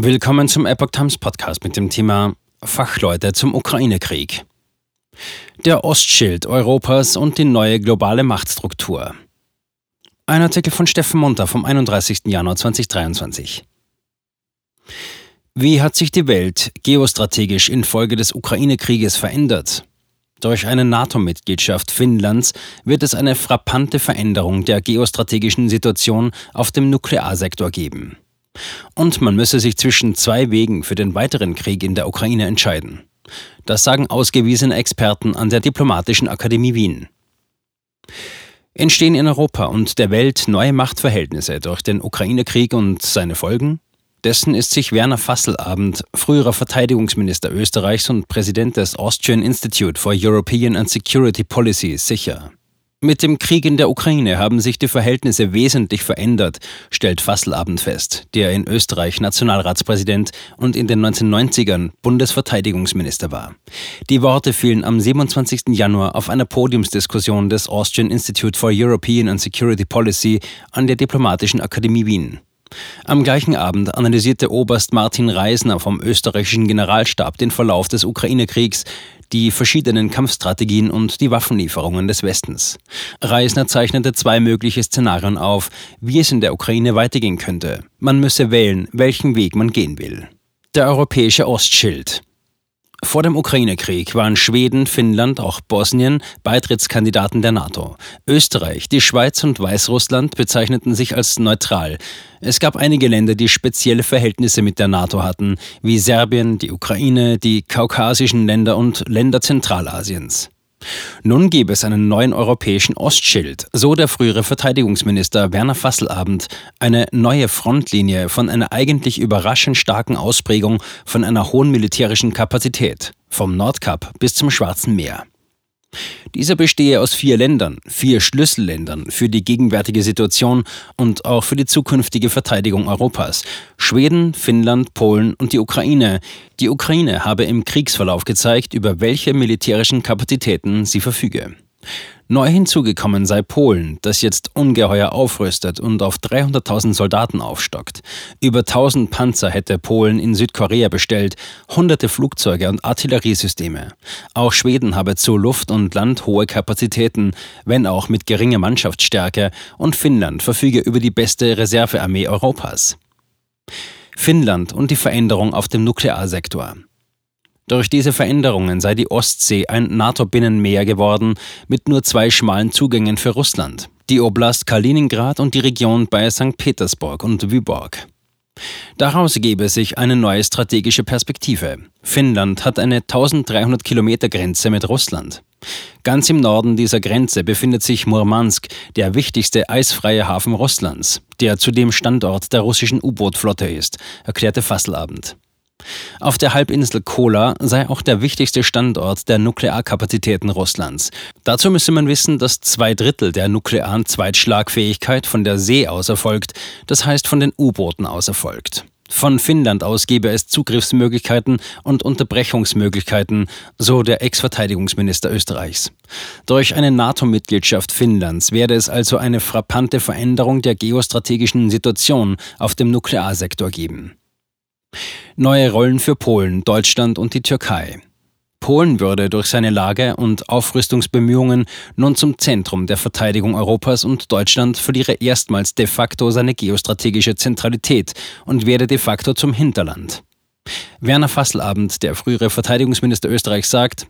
Willkommen zum Epoch Times Podcast mit dem Thema Fachleute zum Ukraine-Krieg. Der Ostschild Europas und die neue globale Machtstruktur. Ein Artikel von Steffen Munter vom 31. Januar 2023. Wie hat sich die Welt geostrategisch infolge des Ukraine-Krieges verändert? Durch eine NATO-Mitgliedschaft Finnlands wird es eine frappante Veränderung der geostrategischen Situation auf dem Nuklearsektor geben. Und man müsse sich zwischen zwei Wegen für den weiteren Krieg in der Ukraine entscheiden. Das sagen ausgewiesene Experten an der Diplomatischen Akademie Wien. Entstehen in Europa und der Welt neue Machtverhältnisse durch den Ukraine-Krieg und seine Folgen? Dessen ist sich Werner Fasselabend, früherer Verteidigungsminister Österreichs und Präsident des Austrian Institute for European and Security Policy, sicher. Mit dem Krieg in der Ukraine haben sich die Verhältnisse wesentlich verändert, stellt Fasselabend fest, der in Österreich Nationalratspräsident und in den 1990ern Bundesverteidigungsminister war. Die Worte fielen am 27. Januar auf einer Podiumsdiskussion des Austrian Institute for European and Security Policy an der Diplomatischen Akademie Wien. Am gleichen Abend analysierte Oberst Martin Reisner vom österreichischen Generalstab den Verlauf des Ukraine-Kriegs, die verschiedenen Kampfstrategien und die Waffenlieferungen des Westens. Reisner zeichnete zwei mögliche Szenarien auf, wie es in der Ukraine weitergehen könnte. Man müsse wählen, welchen Weg man gehen will. Der europäische Ostschild. Vor dem Ukraine-Krieg waren Schweden, Finnland, auch Bosnien Beitrittskandidaten der NATO. Österreich, die Schweiz und Weißrussland bezeichneten sich als neutral. Es gab einige Länder, die spezielle Verhältnisse mit der NATO hatten, wie Serbien, die Ukraine, die kaukasischen Länder und Länder Zentralasiens. Nun gäbe es einen neuen europäischen Ostschild, so der frühere Verteidigungsminister Werner Fasselabend, eine neue Frontlinie von einer eigentlich überraschend starken Ausprägung von einer hohen militärischen Kapazität, vom Nordkap bis zum Schwarzen Meer. Dieser bestehe aus vier Ländern, vier Schlüsselländern für die gegenwärtige Situation und auch für die zukünftige Verteidigung Europas. Schweden, Finnland, Polen und die Ukraine. Die Ukraine habe im Kriegsverlauf gezeigt, über welche militärischen Kapazitäten sie verfüge. Neu hinzugekommen sei Polen, das jetzt ungeheuer aufrüstet und auf 300.000 Soldaten aufstockt. Über 1000 Panzer hätte Polen in Südkorea bestellt, hunderte Flugzeuge und Artilleriesysteme. Auch Schweden habe zu Luft und Land hohe Kapazitäten, wenn auch mit geringer Mannschaftsstärke, und Finnland verfüge über die beste Reservearmee Europas. Finnland und die Veränderung auf dem Nuklearsektor. Durch diese Veränderungen sei die Ostsee ein NATO-Binnenmeer geworden, mit nur zwei schmalen Zugängen für Russland, die Oblast Kaliningrad und die Region bei St. Petersburg und Wyborg. Daraus gebe sich eine neue strategische Perspektive. Finnland hat eine 1300 Kilometer Grenze mit Russland. Ganz im Norden dieser Grenze befindet sich Murmansk, der wichtigste eisfreie Hafen Russlands, der zudem Standort der russischen U-Boot-Flotte ist, erklärte Fasselabend. Auf der Halbinsel Kola sei auch der wichtigste Standort der Nuklearkapazitäten Russlands. Dazu müsse man wissen, dass zwei Drittel der nuklearen Zweitschlagfähigkeit von der See aus erfolgt, das heißt von den U-Booten aus erfolgt. Von Finnland aus gebe es Zugriffsmöglichkeiten und Unterbrechungsmöglichkeiten, so der Ex-Verteidigungsminister Österreichs. Durch eine NATO-Mitgliedschaft Finnlands werde es also eine frappante Veränderung der geostrategischen Situation auf dem Nuklearsektor geben. Neue Rollen für Polen, Deutschland und die Türkei. Polen würde durch seine Lage und Aufrüstungsbemühungen nun zum Zentrum der Verteidigung Europas und Deutschland verliere erstmals de facto seine geostrategische Zentralität und werde de facto zum Hinterland. Werner Fasselabend, der frühere Verteidigungsminister Österreichs, sagt,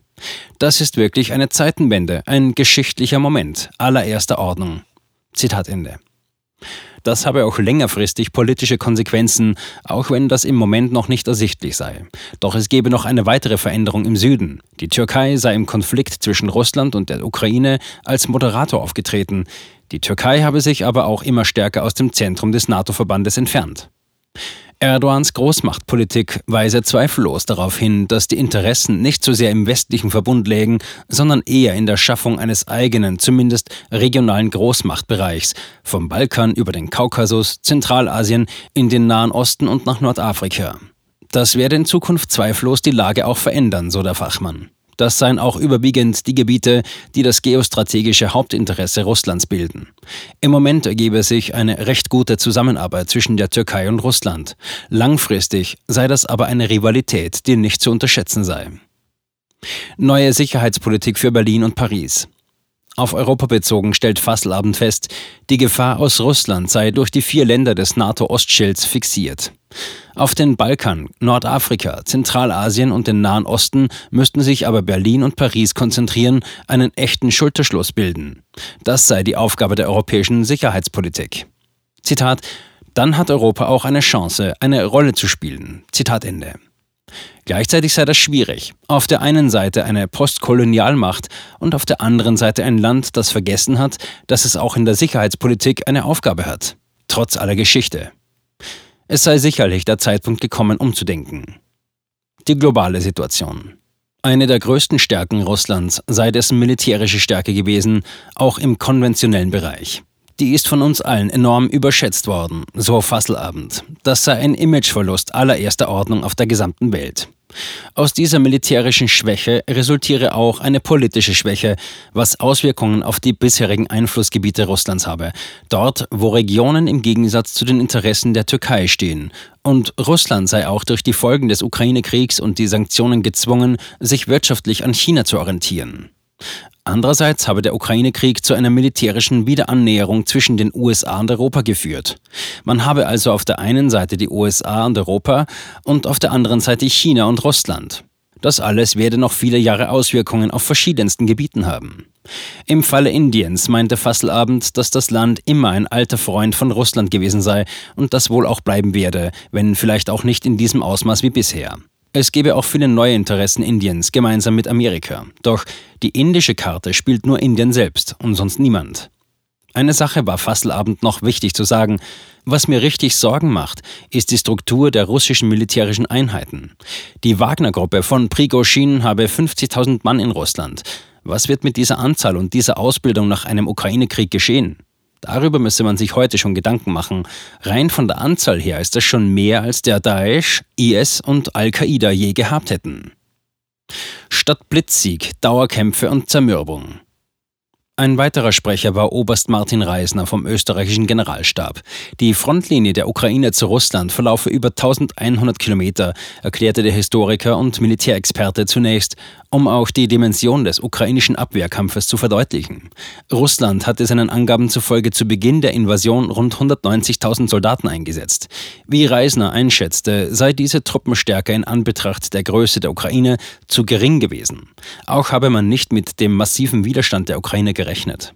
das ist wirklich eine Zeitenwende, ein geschichtlicher Moment allererster Ordnung. Zitat Ende. Das habe auch längerfristig politische Konsequenzen, auch wenn das im Moment noch nicht ersichtlich sei. Doch es gebe noch eine weitere Veränderung im Süden. Die Türkei sei im Konflikt zwischen Russland und der Ukraine als Moderator aufgetreten. Die Türkei habe sich aber auch immer stärker aus dem Zentrum des NATO-Verbandes entfernt. Erdogans Großmachtpolitik weise zweifellos darauf hin, dass die Interessen nicht so sehr im westlichen Verbund lägen, sondern eher in der Schaffung eines eigenen, zumindest regionalen Großmachtbereichs, vom Balkan über den Kaukasus, Zentralasien, in den Nahen Osten und nach Nordafrika. Das werde in Zukunft zweifellos die Lage auch verändern, so der Fachmann. Das seien auch überwiegend die Gebiete, die das geostrategische Hauptinteresse Russlands bilden. Im Moment ergebe sich eine recht gute Zusammenarbeit zwischen der Türkei und Russland. Langfristig sei das aber eine Rivalität, die nicht zu unterschätzen sei. Neue Sicherheitspolitik für Berlin und Paris. Auf Europa bezogen stellt Fasselabend fest, die Gefahr aus Russland sei durch die vier Länder des NATO-Ostschilds fixiert. Auf den Balkan, Nordafrika, Zentralasien und den Nahen Osten müssten sich aber Berlin und Paris konzentrieren, einen echten Schulterschluss bilden. Das sei die Aufgabe der europäischen Sicherheitspolitik. Zitat Dann hat Europa auch eine Chance, eine Rolle zu spielen. Zitat Ende. Gleichzeitig sei das schwierig. Auf der einen Seite eine Postkolonialmacht und auf der anderen Seite ein Land, das vergessen hat, dass es auch in der Sicherheitspolitik eine Aufgabe hat. Trotz aller Geschichte. Es sei sicherlich der Zeitpunkt gekommen, umzudenken. Die globale Situation. Eine der größten Stärken Russlands sei dessen militärische Stärke gewesen, auch im konventionellen Bereich. Die ist von uns allen enorm überschätzt worden, so Fasselabend. Das sei ein Imageverlust allererster Ordnung auf der gesamten Welt. Aus dieser militärischen Schwäche resultiere auch eine politische Schwäche, was Auswirkungen auf die bisherigen Einflussgebiete Russlands habe, dort, wo Regionen im Gegensatz zu den Interessen der Türkei stehen. Und Russland sei auch durch die Folgen des Ukraine-Kriegs und die Sanktionen gezwungen, sich wirtschaftlich an China zu orientieren. Andererseits habe der Ukraine-Krieg zu einer militärischen Wiederannäherung zwischen den USA und Europa geführt. Man habe also auf der einen Seite die USA und Europa und auf der anderen Seite China und Russland. Das alles werde noch viele Jahre Auswirkungen auf verschiedensten Gebieten haben. Im Falle Indiens meinte Fasselabend, dass das Land immer ein alter Freund von Russland gewesen sei und das wohl auch bleiben werde, wenn vielleicht auch nicht in diesem Ausmaß wie bisher. Es gäbe auch viele neue Interessen Indiens gemeinsam mit Amerika. Doch die indische Karte spielt nur Indien selbst und sonst niemand. Eine Sache war Fasselabend noch wichtig zu sagen. Was mir richtig Sorgen macht, ist die Struktur der russischen militärischen Einheiten. Die Wagner-Gruppe von Prigozhin habe 50.000 Mann in Russland. Was wird mit dieser Anzahl und dieser Ausbildung nach einem Ukraine-Krieg geschehen? Darüber müsse man sich heute schon Gedanken machen. Rein von der Anzahl her ist das schon mehr, als der Daesh, IS und Al-Qaida je gehabt hätten. Statt Blitzsieg, Dauerkämpfe und Zermürbung. Ein weiterer Sprecher war Oberst Martin Reisner vom österreichischen Generalstab. Die Frontlinie der Ukraine zu Russland verlaufe über 1100 Kilometer, erklärte der Historiker und Militärexperte zunächst, um auch die Dimension des ukrainischen Abwehrkampfes zu verdeutlichen. Russland hatte seinen Angaben zufolge zu Beginn der Invasion rund 190.000 Soldaten eingesetzt. Wie Reisner einschätzte, sei diese Truppenstärke in Anbetracht der Größe der Ukraine zu gering gewesen. Auch habe man nicht mit dem massiven Widerstand der Ukraine gerechnet gerechnet.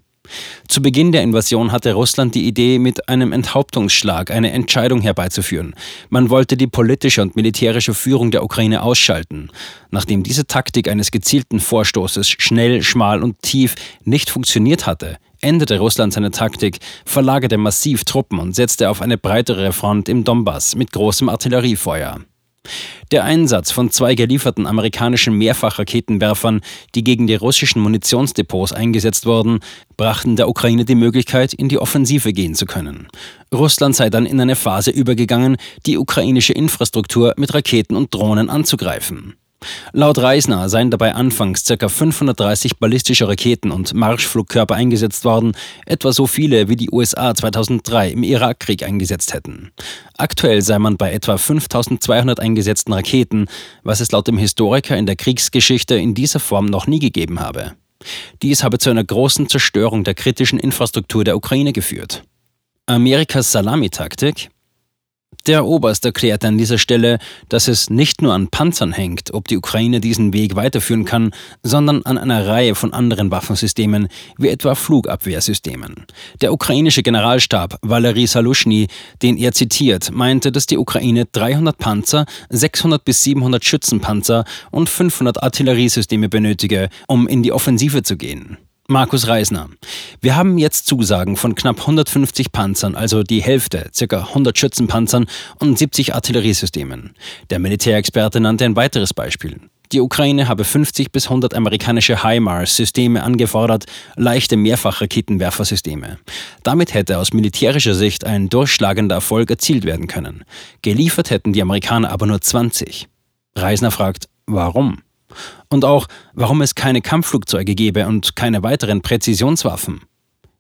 Zu Beginn der Invasion hatte Russland die Idee, mit einem Enthauptungsschlag eine Entscheidung herbeizuführen. Man wollte die politische und militärische Führung der Ukraine ausschalten. Nachdem diese Taktik eines gezielten Vorstoßes schnell, schmal und tief nicht funktioniert hatte, änderte Russland seine Taktik, verlagerte massiv Truppen und setzte auf eine breitere Front im Donbass mit großem Artilleriefeuer. Der Einsatz von zwei gelieferten amerikanischen Mehrfachraketenwerfern, die gegen die russischen Munitionsdepots eingesetzt wurden, brachten der Ukraine die Möglichkeit, in die Offensive gehen zu können. Russland sei dann in eine Phase übergegangen, die ukrainische Infrastruktur mit Raketen und Drohnen anzugreifen. Laut Reisner seien dabei anfangs ca. 530 ballistische Raketen und Marschflugkörper eingesetzt worden, etwa so viele wie die USA 2003 im Irakkrieg eingesetzt hätten. Aktuell sei man bei etwa 5200 eingesetzten Raketen, was es laut dem Historiker in der Kriegsgeschichte in dieser Form noch nie gegeben habe. Dies habe zu einer großen Zerstörung der kritischen Infrastruktur der Ukraine geführt. Amerikas Salamitaktik der Oberst erklärte an dieser Stelle, dass es nicht nur an Panzern hängt, ob die Ukraine diesen Weg weiterführen kann, sondern an einer Reihe von anderen Waffensystemen, wie etwa Flugabwehrsystemen. Der ukrainische Generalstab Valery Salushny, den er zitiert, meinte, dass die Ukraine 300 Panzer, 600 bis 700 Schützenpanzer und 500 Artilleriesysteme benötige, um in die Offensive zu gehen. Markus Reisner. Wir haben jetzt Zusagen von knapp 150 Panzern, also die Hälfte, ca. 100 Schützenpanzern und 70 Artilleriesystemen. Der Militärexperte nannte ein weiteres Beispiel. Die Ukraine habe 50 bis 100 amerikanische HIMARS-Systeme angefordert, leichte Mehrfachraketenwerfersysteme. Damit hätte aus militärischer Sicht ein durchschlagender Erfolg erzielt werden können. Geliefert hätten die Amerikaner aber nur 20. Reisner fragt, warum? Und auch, warum es keine Kampfflugzeuge gebe und keine weiteren Präzisionswaffen.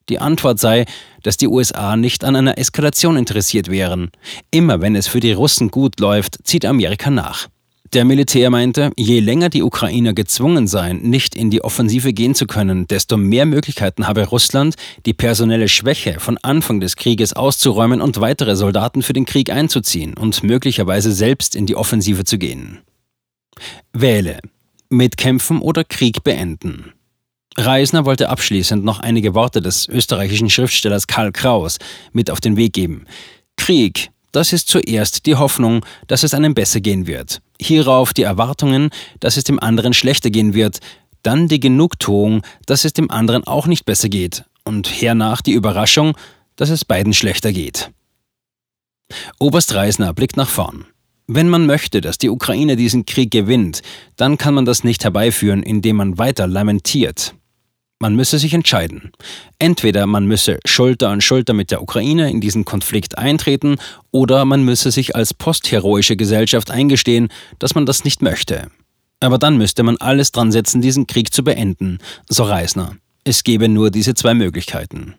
Die Antwort sei, dass die USA nicht an einer Eskalation interessiert wären. Immer wenn es für die Russen gut läuft, zieht Amerika nach. Der Militär meinte, je länger die Ukrainer gezwungen seien, nicht in die Offensive gehen zu können, desto mehr Möglichkeiten habe Russland, die personelle Schwäche von Anfang des Krieges auszuräumen und weitere Soldaten für den Krieg einzuziehen und möglicherweise selbst in die Offensive zu gehen. Wähle. Mitkämpfen oder Krieg beenden. Reisner wollte abschließend noch einige Worte des österreichischen Schriftstellers Karl Kraus mit auf den Weg geben. Krieg, das ist zuerst die Hoffnung, dass es einem besser gehen wird. Hierauf die Erwartungen, dass es dem anderen schlechter gehen wird. Dann die Genugtuung, dass es dem anderen auch nicht besser geht. Und hernach die Überraschung, dass es beiden schlechter geht. Oberst Reisner blickt nach vorn. Wenn man möchte, dass die Ukraine diesen Krieg gewinnt, dann kann man das nicht herbeiführen, indem man weiter lamentiert. Man müsse sich entscheiden. Entweder man müsse Schulter an Schulter mit der Ukraine in diesen Konflikt eintreten, oder man müsse sich als postheroische Gesellschaft eingestehen, dass man das nicht möchte. Aber dann müsste man alles dran setzen, diesen Krieg zu beenden, so Reisner. Es gebe nur diese zwei Möglichkeiten.